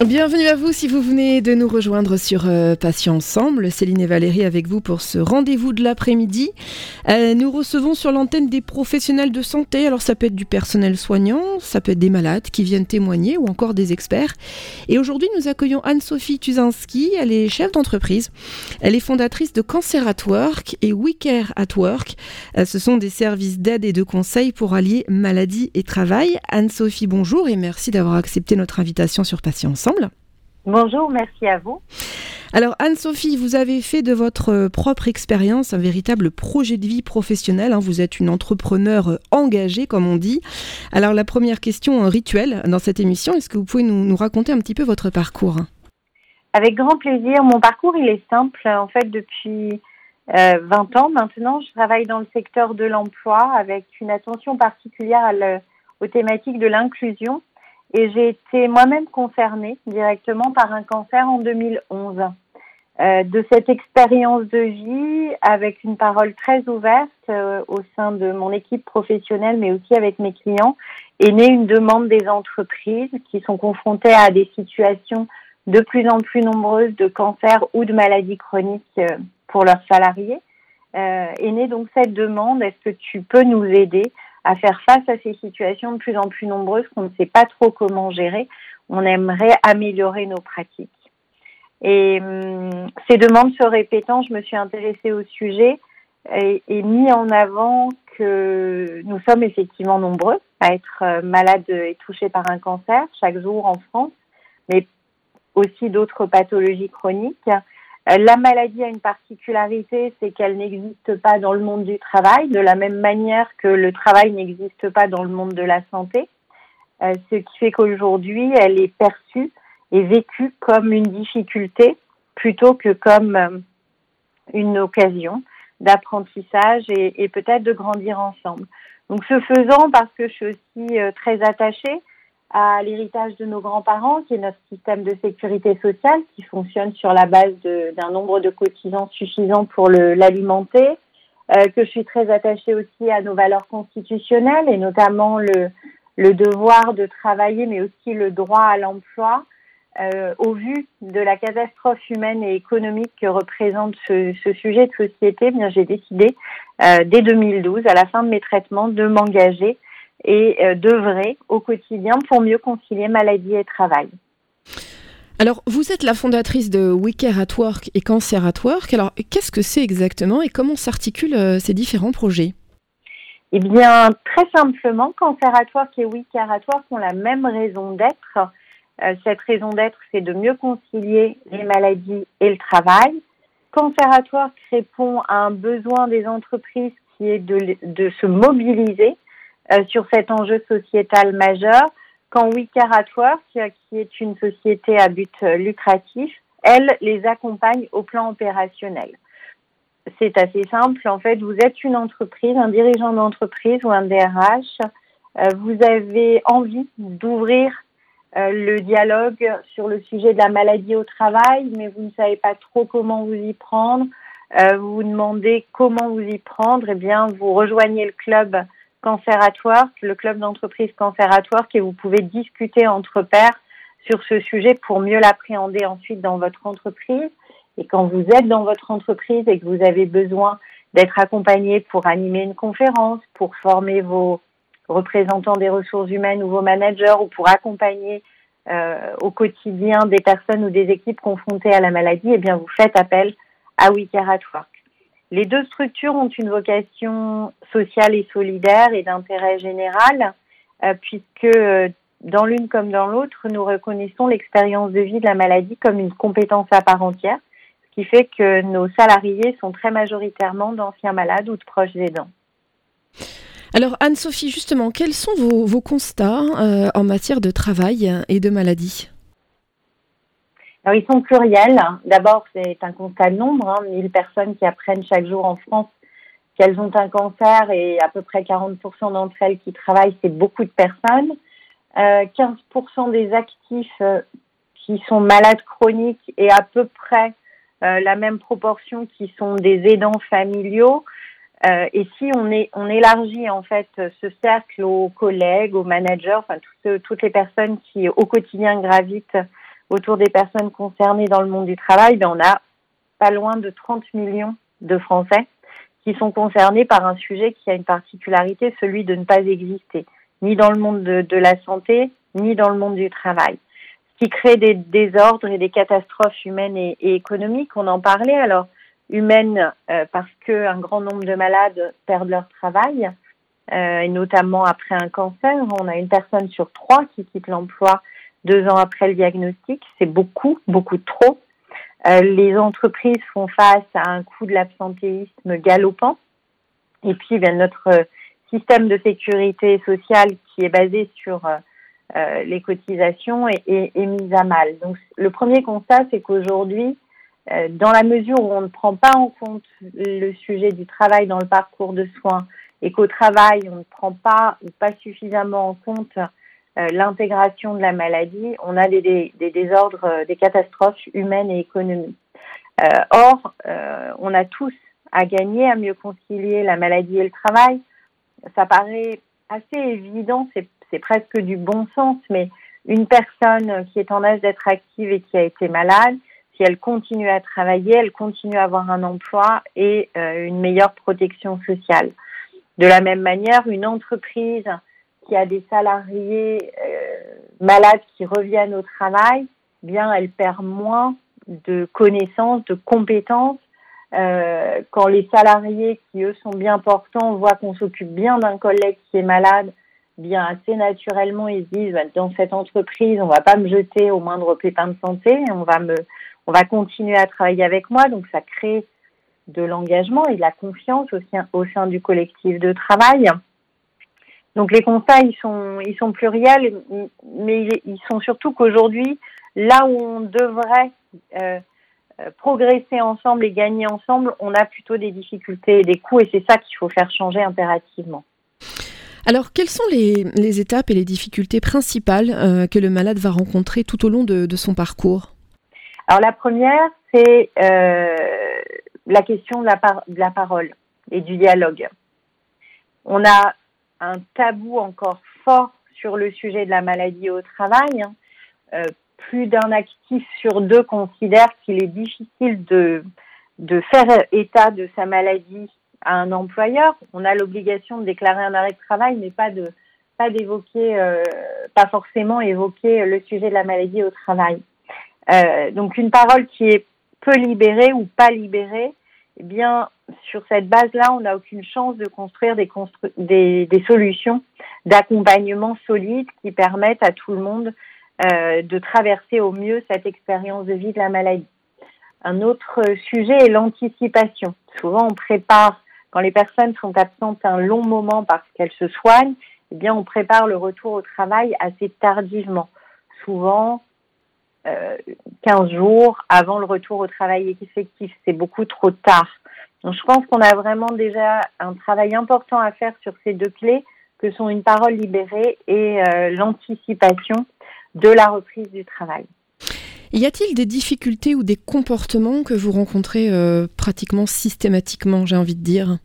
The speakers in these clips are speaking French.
Bienvenue à vous si vous venez de nous rejoindre sur euh, Patients Ensemble. Céline et Valérie avec vous pour ce rendez-vous de l'après-midi. Euh, nous recevons sur l'antenne des professionnels de santé. Alors ça peut être du personnel soignant, ça peut être des malades qui viennent témoigner ou encore des experts. Et aujourd'hui nous accueillons Anne-Sophie Tuzinski. Elle est chef d'entreprise. Elle est fondatrice de Cancer at Work et We Care at Work. Euh, ce sont des services d'aide et de conseil pour allier maladie et travail. Anne-Sophie, bonjour et merci d'avoir accepté notre invitation sur Patients Ensemble. Bonjour, merci à vous. Alors Anne-Sophie, vous avez fait de votre euh, propre expérience un véritable projet de vie professionnel. Hein. Vous êtes une entrepreneur euh, engagée, comme on dit. Alors la première question rituelle dans cette émission, est-ce que vous pouvez nous, raconter un petit peu votre parcours? Avec grand plaisir. Mon parcours, il est simple. En fait, depuis 20 euh, ans maintenant, je travaille dans le secteur de l'emploi avec une attention particulière aux thématiques de l'inclusion et j'ai été moi-même concernée directement par un cancer en 2011. Euh, de cette expérience de vie, avec une parole très ouverte euh, au sein de mon équipe professionnelle, mais aussi avec mes clients, est née une demande des entreprises qui sont confrontées à des situations de plus en plus nombreuses de cancer ou de maladies chroniques euh, pour leurs salariés. Est née donc cette demande, est-ce que tu peux nous aider à faire face à ces situations de plus en plus nombreuses qu'on ne sait pas trop comment gérer. On aimerait améliorer nos pratiques. Et hum, ces demandes se répétant, je me suis intéressée au sujet et, mis en avant que nous sommes effectivement nombreux à être euh, malades et touchés par un cancer chaque jour en France, mais aussi d'autres pathologies chroniques. Euh, la maladie a une particularité, c'est qu'elle n'existe pas dans le monde du travail, de la même manière que le travail n'existe pas dans le monde de la santé. Euh, ce qui fait qu'aujourd'hui, elle est perçue et vécue comme une difficulté plutôt que comme euh, une occasion d'apprentissage et, et peut-être de grandir ensemble. Donc ce faisant, parce que je suis aussi très attachée à l'héritage de nos grands-parents, qui est notre système de sécurité sociale, qui fonctionne sur la base d'un nombre de cotisants suffisant pour l'alimenter, euh, que je suis très attachée aussi à nos valeurs constitutionnelles, et notamment le, devoir de travailler, mais aussi le droit à l'emploi. Euh, au vu de la catastrophe humaine et économique que représente ce, ce sujet de société, eh bien j'ai décidé euh, dès 2012, à la fin de mes traitements, de m'engager et euh, d'œuvrer au quotidien pour mieux concilier maladie et travail. Alors, vous êtes la fondatrice de We Care at Work et Cancer at Work. Alors, qu'est-ce que c'est exactement et comment s'articulent euh, ces différents projets? Eh bien, très simplement, Cancer at Work et We Care at Work ont la même raison d'être. Euh, cette raison d'être, c'est de mieux concilier les maladies et le travail. Cancer at Work répond à un besoin des entreprises qui est de, de se mobiliser euh, sur cet enjeu sociétal majeur, quand We Care at Work, qui est une société à but euh, lucratif, elle les accompagne au plan opérationnel. C'est assez simple. En fait, vous êtes une entreprise, un dirigeant d'entreprise ou un DRH. Euh, vous avez envie d'ouvrir le dialogue sur le sujet de la maladie au travail, mais vous ne savez pas trop comment vous y prendre. vous vous demandez comment vous y prendre. Eh bien, vous rejoignez le club Cancer at Work, le club d'entreprise Cancer at Work, et vous pouvez discuter entre pairs sur ce sujet pour mieux l'appréhender ensuite dans votre entreprise. Et quand vous êtes dans votre entreprise et que vous avez besoin d'être accompagné pour animer une conférence, pour former vos représentants des ressources humaines ou vos managers ou pour accompagner euh, au quotidien des personnes ou des équipes confrontées à la maladie, eh bien vous faites appel à Work. Les deux structures ont une vocation sociale et solidaire et d'intérêt général, euh, puisque euh, dans l'une comme dans l'autre, nous reconnaissons l'expérience de vie de la maladie comme une compétence à part entière, ce qui fait que nos salariés sont très majoritairement d'anciens malades ou de proches aidants. Alors Anne-Sophie, justement, quels sont vos, constats euh, en matière de travail et de maladie? Alors, ils sont pluriels. D'abord, c'est un constat de nombre, hein, 1000 personnes qui apprennent chaque jour en France qu'elles ont un cancer et à peu près 40% d'entre elles qui travaillent, c'est beaucoup de personnes. Euh, 15% des actifs euh, qui sont malades chroniques et à peu près euh, la même proportion qui sont des aidants familiaux. Euh, et si on élargit en fait ce cercle aux collègues, aux managers, enfin toutes les personnes qui au quotidien gravitent autour des personnes concernées dans le monde du travail, ben on a pas loin de 30 millions de Français qui sont concernés par un sujet qui a une particularité, celui de ne pas exister, ni dans le monde de, la santé, ni dans le monde du travail. Ce qui crée des désordres et des catastrophes humaines et, et économiques, on en parlait. Alors, humaines euh, parce qu'un grand nombre de malades perdent leur travail, euh, et notamment après un cancer. On a une personne sur trois qui quitte l'emploi deux ans après le diagnostic. C'est beaucoup, beaucoup trop. Euh, les entreprises font face à un coût de l'absentéisme galopant. Et puis, bien, notre système de sécurité sociale qui est basé sur les cotisations est, mis à mal. Donc, le premier constat, c'est qu'aujourd'hui, euh, dans la mesure où on ne prend pas en compte le sujet du travail dans le parcours de soins et qu'au travail, on ne prend pas ou pas suffisamment en compte euh, l'intégration de la maladie, on a des, désordres, euh, des catastrophes humaines et économiques. or, on a tous à gagner à mieux concilier la maladie et le travail. Ça paraît assez évident, c'est presque du bon sens, mais une personne qui est en âge d'être active et qui a été malade, si elle continue à travailler, elle continue à avoir un emploi et euh, une meilleure protection sociale. De la même manière, une entreprise qui a des salariés euh, malades qui reviennent au travail, bien, elle perd moins de connaissances, de compétences. Euh, quand les salariés qui eux sont bien portants voient qu'on s'occupe bien d'un collègue qui est malade, bien assez naturellement ils se disent bah, dans cette entreprise on va pas me jeter au moindre pépin de santé, on va me on va continuer à travailler avec moi. Donc, ça crée de l'engagement et de la confiance au sein, au sein du collectif de travail. Donc, les constats, ils sont, ils sont pluriels, mais ils sont surtout qu'aujourd'hui, là où on devrait euh, euh, progresser ensemble et gagner ensemble, on a plutôt des difficultés et des coûts, et c'est ça qu'il faut faire changer impérativement. Alors, quelles sont les, les étapes et les difficultés principales euh, que le malade va rencontrer tout au long de, de son parcours? Alors la première, c'est euh, la question de la, de la parole et du dialogue. On a un tabou encore fort sur le sujet de la maladie au travail. Hein. Euh, plus d'un actif sur deux considère qu'il est difficile de, faire état de sa maladie à un employeur. On a l'obligation de déclarer un arrêt de travail, mais pas de d'évoquer, euh, pas forcément évoquer le sujet de la maladie au travail. Euh, donc une parole qui est peu libérée ou pas libérée, eh bien sur cette base-là, on n'a aucune chance de construire des, solutions d'accompagnement solides qui permettent à tout le monde euh, de traverser au mieux cette expérience de vie de la maladie. Un autre sujet est l'anticipation. Souvent, on prépare, quand les personnes sont absentes un long moment parce qu'elles se soignent, eh bien, on prépare le retour au travail assez tardivement. Souvent, 15 jours avant le retour au travail effectif. C'est beaucoup trop tard. Donc je pense qu'on a vraiment déjà un travail important à faire sur ces deux clés que sont une parole libérée et euh, l'anticipation de la reprise du travail. Y a-t-il des difficultés ou des comportements que vous rencontrez euh, pratiquement systématiquement, j'ai envie de dire?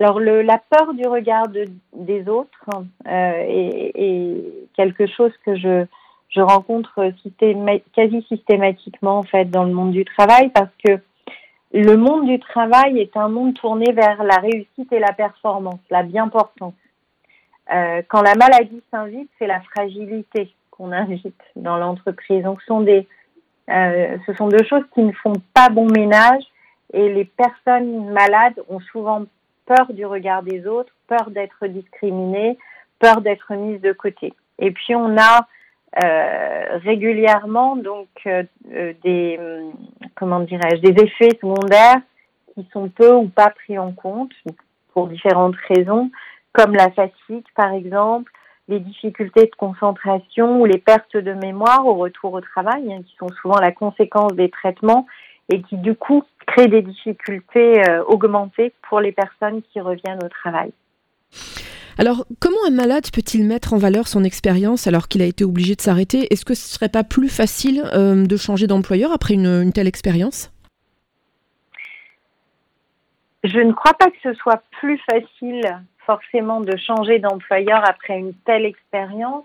Alors le, la peur du regard de, des autres euh, est, est, quelque chose que je je rencontre quasi systématiquement en fait dans le monde du travail parce que le monde du travail est un monde tourné vers la réussite et la performance, la bien-portance. Euh, quand la maladie s'invite, c'est la fragilité qu'on invite dans l'entreprise. Donc, ce sont, des, euh, ce sont deux choses qui ne font pas bon ménage et les personnes malades ont souvent peur du regard des autres, peur d'être discriminées, peur d'être mises de côté. Et puis, on a euh, régulièrement donc euh, euh, des comment dirais-je des effets secondaires qui sont peu ou pas pris en compte pour différentes raisons comme la fatigue par exemple les difficultés de concentration ou les pertes de mémoire au retour au travail hein, qui sont souvent la conséquence des traitements et qui du coup créent des difficultés augmentées pour les personnes qui reviennent au travail. Alors, comment un malade peut-il mettre en valeur son expérience alors qu'il a été obligé de s'arrêter? Est-ce que ce serait pas plus facile euh, de changer d'employeur après une, telle expérience? Je ne crois pas que ce soit plus facile forcément de changer d'employeur après une telle expérience.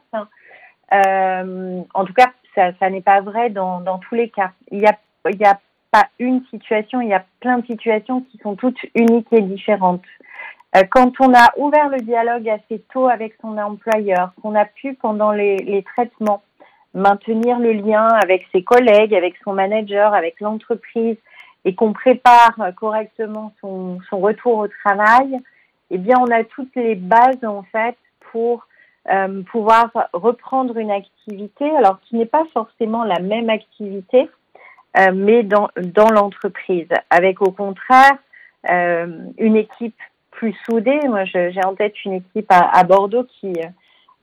Euh, en tout cas, ça, n'est pas vrai dans, tous les cas. Il y a, il y a pas une situation, il y a plein de situations qui sont toutes uniques et différentes. Euh, quand on a ouvert le dialogue assez tôt avec son employeur, qu'on a pu pendant les, traitements maintenir le lien avec ses collègues, avec son manager, avec l'entreprise, et qu'on prépare correctement son, retour au travail, eh bien, on a toutes les bases en fait pour euh, pouvoir reprendre une activité, alors qui n'est pas forcément la même activité, euh, mais dans, l'entreprise, avec au contraire euh, une équipe plus soudée. Moi, j'ai en tête une équipe à, Bordeaux qui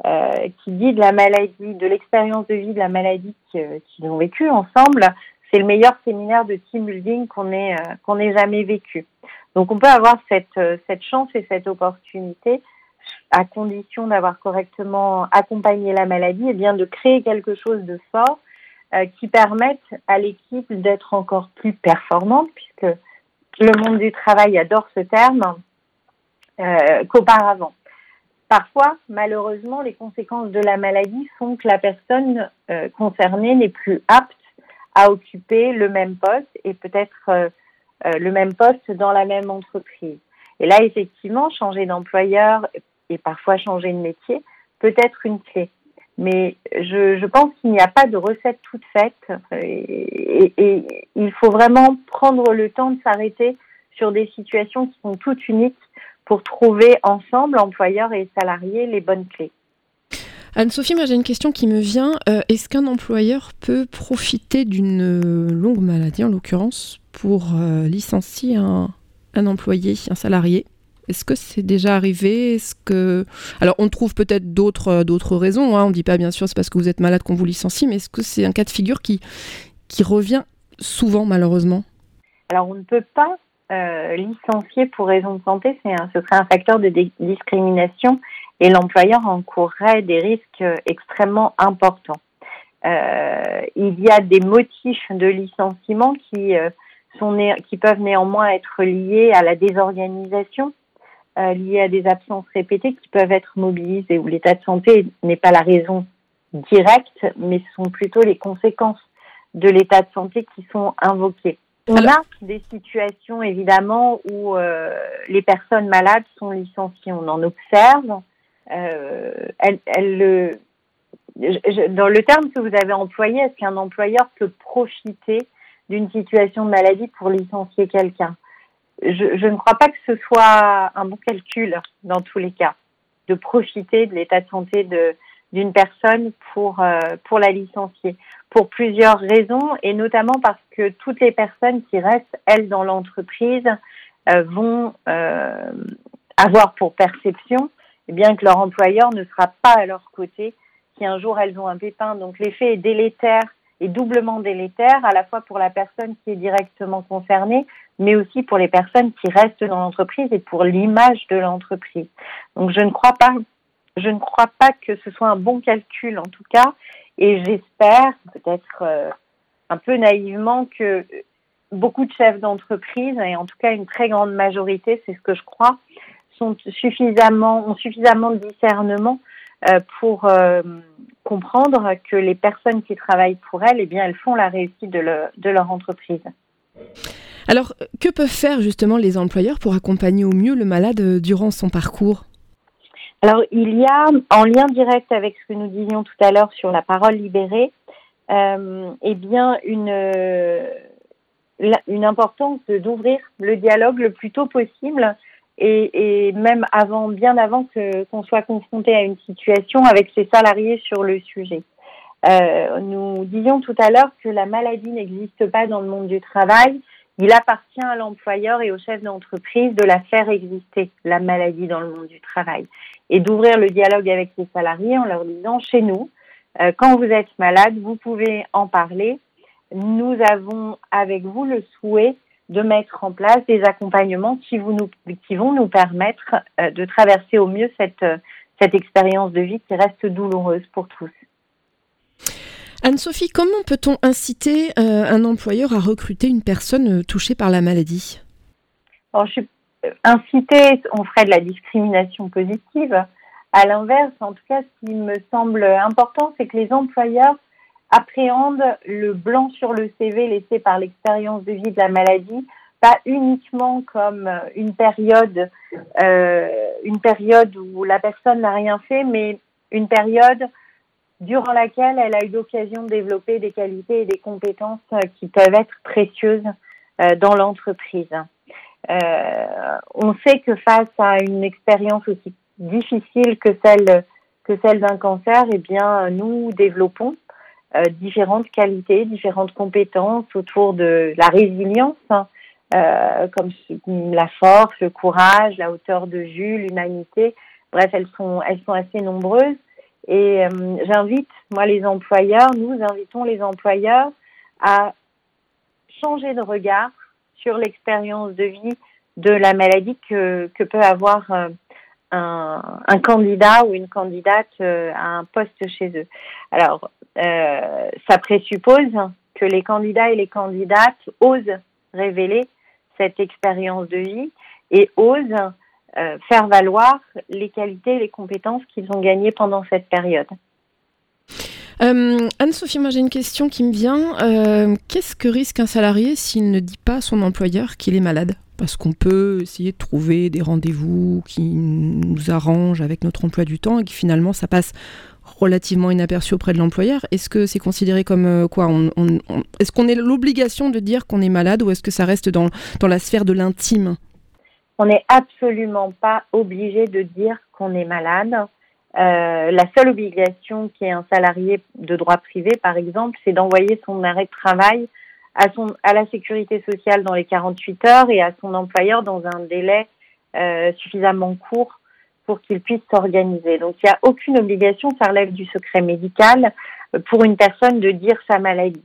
euh, qui dit de la maladie, de l'expérience de vie de la maladie qu'ils ont vécue ensemble. C'est le meilleur séminaire de team building qu'on ait euh, qu'on ait jamais vécu. Donc, on peut avoir cette cette chance et cette opportunité à condition d'avoir correctement accompagné la maladie, et bien de créer quelque chose de fort euh, qui permette à l'équipe d'être encore plus performante, puisque le monde du travail adore ce terme, euh, qu'auparavant. Parfois, malheureusement, les conséquences de la maladie font que la personne euh, concernée n'est plus apte à occuper le même poste et peut-être euh, le même poste dans la même entreprise. Et là, effectivement, changer d'employeur et parfois changer de métier peut être une clé. Mais je, je pense qu'il n'y a pas de recette toute faite et, il faut vraiment prendre le temps de s'arrêter sur des situations qui sont toutes uniques pour trouver ensemble, employeurs et salariés, les bonnes clés. Anne-Sophie, moi j'ai une question qui me vient. Euh, Est-ce qu'un employeur peut profiter d'une longue maladie, en l'occurrence, pour euh, licencier un, un employé, un salarié? Est-ce que c'est déjà arrivé? Est-ce que alors on trouve peut-être d'autres euh, d'autres raisons. Hein. On ne dit pas bien sûr c'est parce que vous êtes malade qu'on vous licencie, mais est-ce que c'est un cas de figure qui qui revient souvent malheureusement? Alors on ne peut pas euh, licencier pour raison de santé, un, ce serait un facteur de discrimination et l'employeur encourrait des risques extrêmement importants. Euh, il y a des motifs de licenciement qui euh, peuvent néanmoins être liés à la désorganisation euh, liées à des absences répétées qui peuvent être mobilisées, où l'état de santé n'est pas la raison directe, mais ce sont plutôt les conséquences de l'état de santé qui sont invoquées. On Alors... a des situations évidemment où euh, les personnes malades sont licenciées, on en observe. Euh, le, je, dans le terme que vous avez employé, est-ce qu'un employeur peut profiter d'une situation de maladie pour licencier quelqu'un? Je, je, ne crois pas que ce soit un bon calcul dans tous les cas, de profiter de l'état de santé d'une personne pour euh, pour la licencier pour plusieurs raisons et notamment parce que toutes les personnes qui restent elles dans l'entreprise euh, vont euh, avoir pour perception eh bien que leur employeur ne sera pas à leur côté si un jour elles ont un pépin donc l'effet est délétère et doublement délétère à la fois pour la personne qui est directement concernée mais aussi pour les personnes qui restent dans l'entreprise et pour l'image de l'entreprise. Donc je ne crois pas, je ne crois pas que ce soit un bon calcul en tout cas, et j'espère peut-être euh, un peu naïvement que beaucoup de chefs d'entreprise et en tout cas une très grande majorité, c'est ce que je crois, sont suffisamment ont suffisamment de discernement euh, pour euh, comprendre que les personnes qui travaillent pour elles, eh bien, elles font la réussite de, de leur entreprise. Alors, que peuvent faire justement les employeurs pour accompagner au mieux le malade durant son parcours? Alors, il y a, en lien direct avec ce que nous disions tout à l'heure sur la parole libérée, euh, eh bien, une, euh, une importance d'ouvrir le dialogue le plus tôt possible et, et même avant, bien avant que qu'on soit confronté à une situation avec ses salariés sur le sujet. Euh, nous disions tout à l'heure que la maladie n'existe pas dans le monde du travail il appartient à l'employeur et au chef d'entreprise de la faire exister, la maladie dans le monde du travail, et d'ouvrir le dialogue avec les salariés en leur disant, chez nous, euh, quand vous êtes malade, vous pouvez en parler. Nous avons avec vous le souhait de mettre en place des accompagnements qui, vous vont nous permettre euh, de traverser au mieux cette, cette expérience de vie qui reste douloureuse pour tous. Anne-Sophie, comment peut-on inciter euh, un employeur à recruter une personne euh, touchée par la maladie? Alors, suis inciter, on ferait de la discrimination positive. À l'inverse, en tout cas, ce qui me semble important, c'est que les employeurs appréhendent le blanc sur le CV laissé par l'expérience de vie de la maladie, pas uniquement comme une période, euh, une période où la personne n'a rien fait, mais une période durant laquelle elle a eu l'occasion de développer des qualités et des compétences qui peuvent être précieuses euh, dans l'entreprise. Euh, on sait que face à une expérience aussi difficile que celle que celle d'un cancer, eh bien, nous développons euh, différentes qualités, différentes compétences autour de la résilience, hein, euh, comme la force, le courage, la hauteur de vue, l'humanité. Bref, elles sont, elles sont assez nombreuses. Et euh, j'invite, moi, les employeurs, nous invitons les employeurs à changer de regard sur l'expérience de vie de la maladie que, que peut avoir euh, un, un, candidat ou une candidate euh, à un poste chez eux. Alors, euh, ça présuppose que les candidats et les candidates osent révéler cette expérience de vie et osent euh, faire valoir les qualités et les compétences qu'ils ont gagnées pendant cette période. Euh, Anne-Sophie, moi j'ai une question qui me vient. Euh, Qu'est-ce que risque un salarié s'il ne dit pas à son employeur qu'il est malade? Parce qu'on peut essayer de trouver des rendez-vous qui nous arrangent avec notre emploi du temps et que finalement ça passe relativement inaperçu auprès de l'employeur. Est-ce que c'est considéré comme quoi Est-ce qu'on a l'obligation de dire qu'on est malade ou est-ce que ça reste dans, dans la sphère de l'intime? On n'est absolument pas obligé de dire qu'on est malade. Euh, la seule obligation qui est un salarié de droit privé, par exemple, c'est d'envoyer son arrêt de travail à, son, à la sécurité sociale dans les 48 heures et à son employeur dans un délai euh, suffisamment court pour qu'il puisse s'organiser. Donc il n'y a aucune obligation, ça relève du secret médical, pour une personne de dire sa maladie.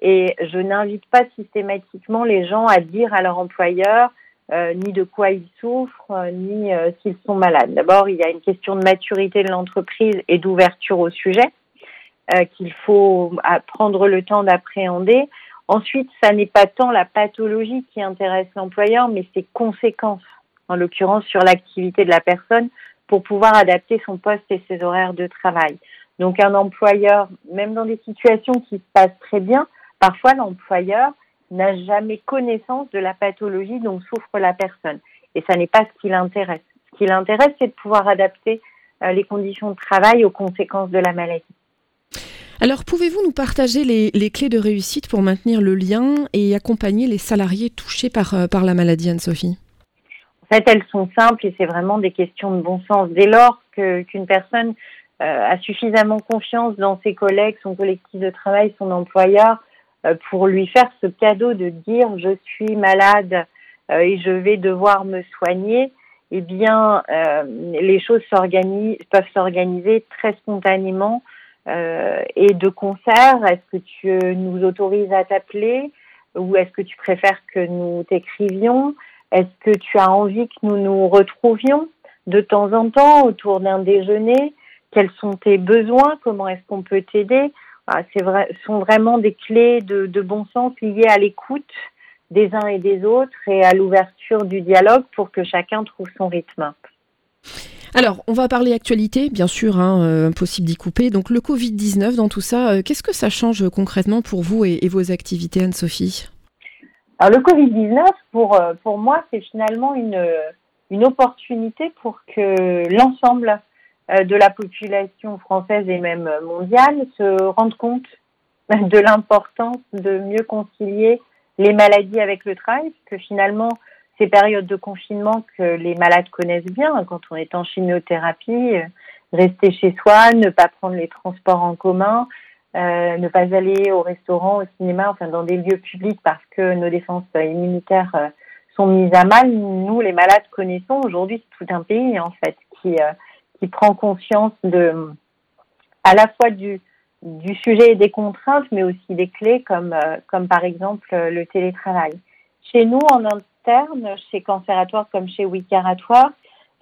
Et je n'invite pas systématiquement les gens à dire à leur employeur euh, ni de quoi ils souffrent, euh, ni euh, s'ils sont malades. D'abord, il y a une question de maturité de l'entreprise et d'ouverture au sujet qu'il faut prendre le temps d'appréhender. Ensuite, ça n'est pas tant la pathologie qui intéresse l'employeur, mais ses conséquences, en l'occurrence sur l'activité de la personne, pour pouvoir adapter son poste et ses horaires de travail. Donc un employeur, même dans des situations qui se passent très bien, parfois l'employeur n'a jamais connaissance de la pathologie dont souffre la personne. Et ça n'est pas ce qui l'intéresse. Ce qui l'intéresse, c'est de pouvoir adapter euh, les conditions de travail aux conséquences de la maladie. Alors, pouvez-vous nous partager les, les, clés de réussite pour maintenir le lien et accompagner les salariés touchés par, euh, par la maladie, Anne-Sophie? En fait, elles sont simples et c'est vraiment des questions de bon sens. Dès lors qu'une personne euh, a suffisamment confiance dans ses collègues, son collectif de travail, son employeur, pour lui faire ce cadeau de dire je suis malade euh, et je vais devoir me soigner, eh bien, euh, les choses peuvent s'organiser très spontanément. Euh, et de concert. Est-ce que tu nous autorises à t'appeler? Ou est-ce que tu préfères que nous t'écrivions? Est-ce que tu as envie que nous nous retrouvions de temps en temps autour d'un déjeuner? Quels sont tes besoins? Comment est-ce qu'on peut t'aider? C'est vrai, sont vraiment des clés de, de bon sens liées à l'écoute des uns et des autres et à l'ouverture du dialogue pour que chacun trouve son rythme. Alors, on va parler actualité, bien sûr, hein, euh, impossible d'y couper. Donc, le Covid-19 dans tout ça, euh, qu'est-ce que ça change concrètement pour vous et, et vos activités, Anne-Sophie? Alors, le Covid-19, pour, euh, pour moi, c'est finalement une, une opportunité pour que l'ensemble de la population française et même mondiale se rendent compte de l'importance de mieux concilier les maladies avec le travail, que finalement, ces périodes de confinement que les malades connaissent bien, quand on est en chimiothérapie, euh, rester chez soi, ne pas prendre les transports en commun, euh, ne pas aller au restaurant, au cinéma, enfin dans des lieux publics parce que nos défenses immunitaires euh, sont mises à mal. Nous, les malades, connaissons aujourd'hui tout un pays en fait qui euh, qui prend conscience de, à la fois du, du sujet et des contraintes, mais aussi des clés comme, euh, comme par exemple euh, le télétravail. Chez nous, en interne, chez Cancératoire comme chez Wicaratoire,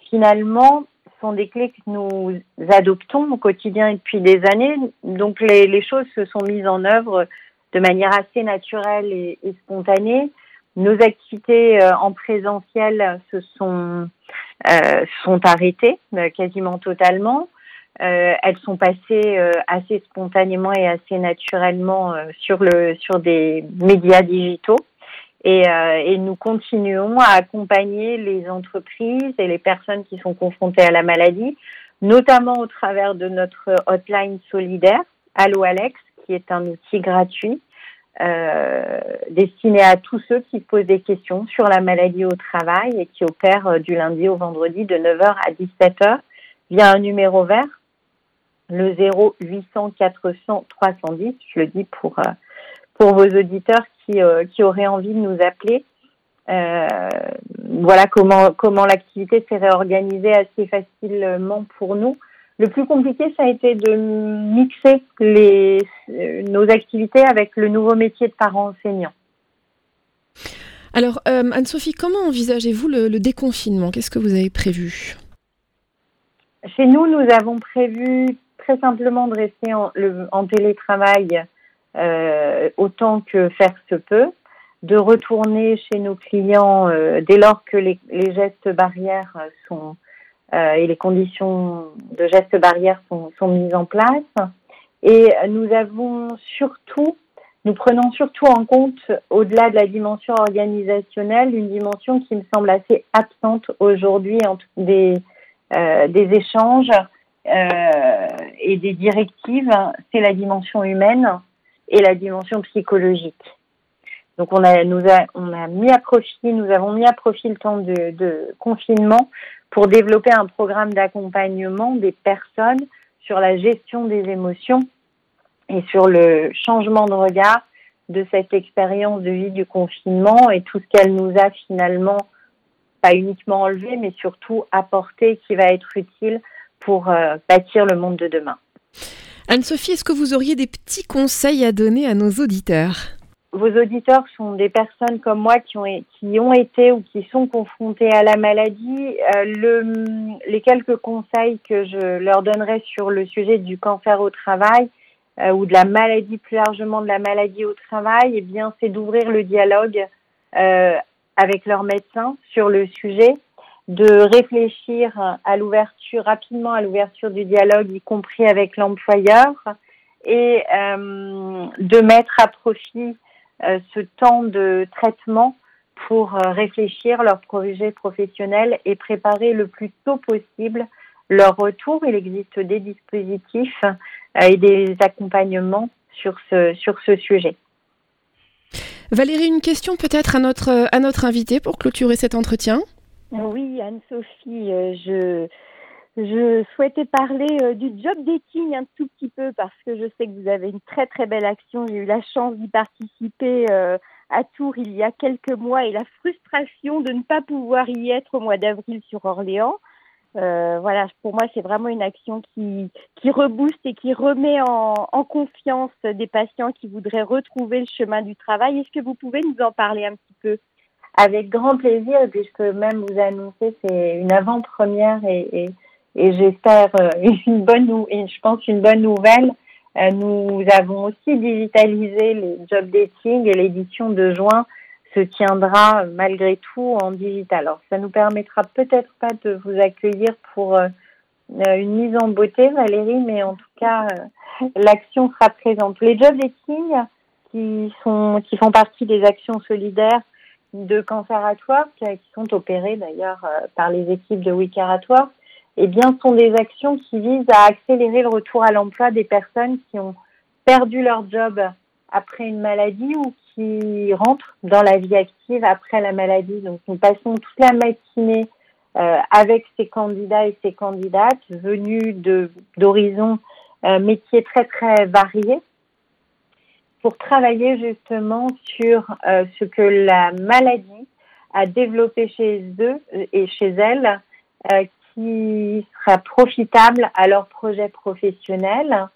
finalement, sont des clés que nous adoptons au quotidien depuis des années. Donc les, choses se sont mises en œuvre de manière assez naturelle et, et spontanée. nos activités en présentiel se sont sont arrêtées quasiment totalement. elles sont passées assez spontanément et assez naturellement sur le sur des médias digitaux. Et, et, nous continuons à accompagner les entreprises et les personnes qui sont confrontées à la maladie, notamment au travers de notre hotline solidaire, Allo Alex, qui est un outil gratuit euh, destiné à tous ceux qui posent des questions sur la maladie au travail et qui opèrent euh, du lundi au vendredi de 9h à 17h via un numéro vert, le 0800 400 310. Je le dis pour, euh, vos auditeurs qui, qui auraient envie de nous appeler. voilà comment, comment l'activité s'est réorganisée assez facilement pour nous. Le plus compliqué, ça a été de mixer les, euh, nos activités avec le nouveau métier de parent enseignant. Alors, euh, Anne-Sophie, comment envisagez-vous le, déconfinement? Qu'est-ce que vous avez prévu? Chez nous, nous avons prévu très simplement de rester en, télétravail euh, autant que faire se peut, de retourner chez nos clients dès lors que les, les gestes barrières sont et les conditions de gestes barrières sont, sont mises en place. Et nous avons surtout, nous prenons surtout en compte, au-delà de la dimension organisationnelle, une dimension qui me semble assez absente aujourd'hui des, euh, des échanges euh, et des directives, c'est la dimension humaine et la dimension psychologique. Donc on a, nous mis à profit, nous avons mis à profit le temps de confinement pour développer un programme d'accompagnement des personnes sur la gestion des émotions et sur le changement de regard de cette expérience de vie du confinement et tout ce qu'elle nous a finalement pas uniquement enlevé, mais surtout apporté qui va être utile pour euh, bâtir le monde de demain. Anne-Sophie, est-ce que vous auriez des petits conseils à donner à nos auditeurs? Vos auditeurs sont des personnes comme moi qui ont, qui ont été ou qui sont confrontées à la maladie. Euh, le, les quelques conseils que je leur donnerai sur le sujet du cancer au travail euh, ou de la maladie plus largement de la maladie au travail, eh bien, c'est d'ouvrir le dialogue euh, avec leur médecin sur le sujet, de réfléchir à l'ouverture rapidement à l'ouverture du dialogue, y compris avec l'employeur, et de mettre à profit euh, ce temps de traitement pour euh, réfléchir leur projet professionnel et préparer le plus tôt possible leur retour. Il existe des dispositifs euh, et des accompagnements sur ce, sur ce sujet. Valérie, une question peut-être à notre, à notre invité pour clôturer cet entretien. Oui, Anne-Sophie, je, je souhaitais parler euh, du job dating un tout petit peu parce que je sais que vous avez une très très belle action. J'ai eu la chance d'y participer euh, à Tours il y a quelques mois et la frustration de ne pas pouvoir y être au mois d'avril sur Orléans. Euh, voilà, pour moi, c'est vraiment une action qui, qui rebooste et qui remet en, en, confiance des patients qui voudraient retrouver le chemin du travail. Est-ce que vous pouvez nous en parler un petit peu? Avec grand plaisir, et puis je peux même vous annoncer, c'est une avant-première et, et et j'espère euh, une bonne je pense une bonne nouvelle. Euh, nous avons aussi digitalisé les job dating et l'édition de juin se tiendra malgré tout en digital. Alors ça nous permettra peut-être pas de vous accueillir pour euh, une mise en beauté, Valérie, mais en tout cas l'action sera présente. Les job dating qui sont qui font partie des actions solidaires de Canceratoire, qui, qui sont opérées d'ailleurs par les équipes de Wikaratoire, eh bien, sont des actions qui visent à accélérer le retour à l'emploi des personnes qui ont perdu leur job après une maladie ou qui rentrent dans la vie active après la maladie. Donc, nous passons toute la matinée euh, avec ces candidats et ces candidates venus d'horizons euh, métiers très très variés pour travailler justement sur euh, ce que la maladie a développé chez eux et chez elles qui sera profitable à leur projet professionnel.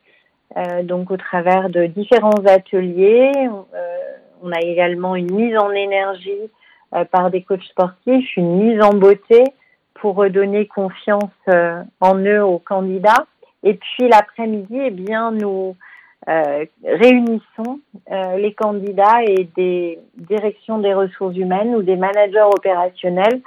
Euh, donc au travers de différents ateliers, euh, on a également une mise en énergie euh, par des coachs sportifs, une mise en beauté pour redonner confiance en eux aux candidats. Et puis l'après-midi, eh bien nous réunissons les candidats et des directions des ressources humaines ou des managers opérationnels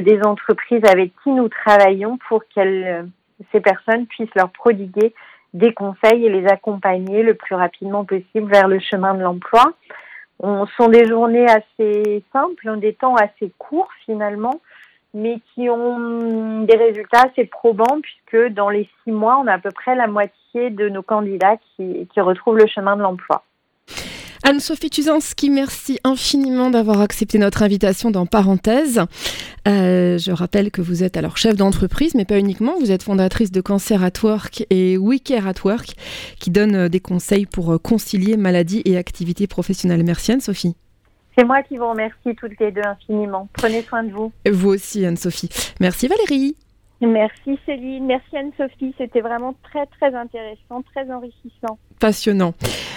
des entreprises avec qui nous travaillons pour que ces personnes puissent leur prodiguer des conseils et les accompagner le plus rapidement possible vers le chemin de l'emploi. On sont des journées assez simples, des temps assez courts finalement, mais qui ont des résultats assez probants puisque dans les six mois, on a à peu près la moitié de nos candidats qui retrouvent le chemin de l'emploi. Anne-Sophie Tuzanski, merci infiniment d'avoir accepté notre invitation dans Parenthèse. Euh, je rappelle que vous êtes alors chef d'entreprise, mais pas uniquement. Vous êtes fondatrice de Cancer at Work et We Care at Work, qui donnent euh, des conseils pour euh, concilier maladie et activité professionnelle. Merci Anne-Sophie. C'est moi qui vous remercie toutes les deux infiniment. Prenez soin de vous. Vous aussi Anne-Sophie. Merci Valérie. Merci Céline, merci Anne-Sophie, c'était vraiment très très intéressant, très enrichissant. Passionnant.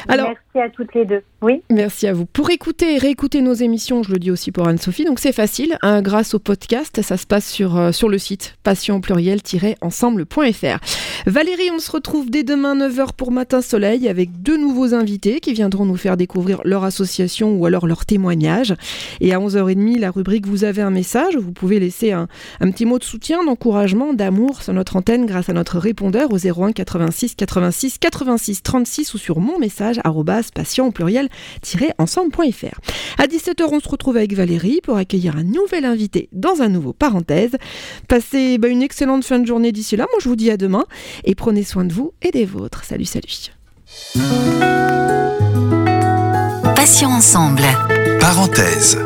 Alors, merci à toutes les deux. Oui. Merci à vous. Pour écouter et réécouter nos émissions, je le dis aussi pour Anne-Sophie, donc c'est facile, hein, grâce au podcast, ça se passe sur, euh, sur le site passion pluriel-ensemble.fr. Valérie, on se retrouve dès demain 9h pour Matin Soleil avec deux nouveaux invités qui viendront nous faire découvrir leur association ou alors leur témoignage. Et à 11h30, la rubrique Vous avez un message, vous pouvez laisser un, un petit mot de soutien, d'encouragement, d'amour sur notre antenne grâce à notre répondeur au 01 86 86 86 36 ou sur mon message patient pluriel-ensemble.fr. À 17h, on se retrouve avec Valérie pour accueillir un nouvel invité dans un nouveau parenthèse. Passez bah, une excellente fin de journée d'ici là. Moi, je vous dis à demain et prenez soin de vous et des vôtres. Salut, salut. Passion ensemble. Parenthèse.